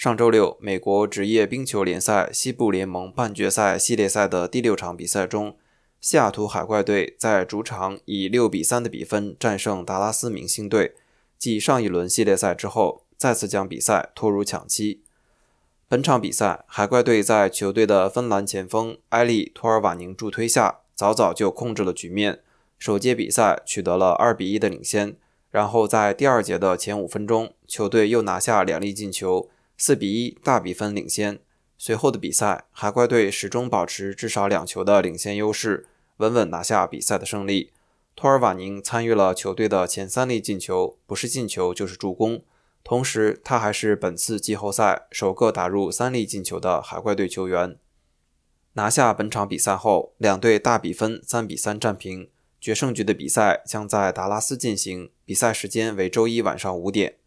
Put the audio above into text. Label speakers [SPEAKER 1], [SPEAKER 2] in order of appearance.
[SPEAKER 1] 上周六，美国职业冰球联赛西部联盟半决赛系列赛的第六场比赛中，西雅图海怪队在主场以六比三的比分战胜达拉斯明星队，继上一轮系列赛之后，再次将比赛拖入抢七。本场比赛，海怪队在球队的芬兰前锋埃利托尔瓦宁助推下，早早就控制了局面，首节比赛取得了二比一的领先。然后在第二节的前五分钟，球队又拿下两粒进球。四比一大比分领先。随后的比赛，海怪队始终保持至少两球的领先优势，稳稳拿下比赛的胜利。托尔瓦宁参与了球队的前三粒进球，不是进球就是助攻。同时，他还是本次季后赛首个打入三粒进球的海怪队球员。拿下本场比赛后，两队大比分三比三战平。决胜局的比赛将在达拉斯进行，比赛时间为周一晚上五点。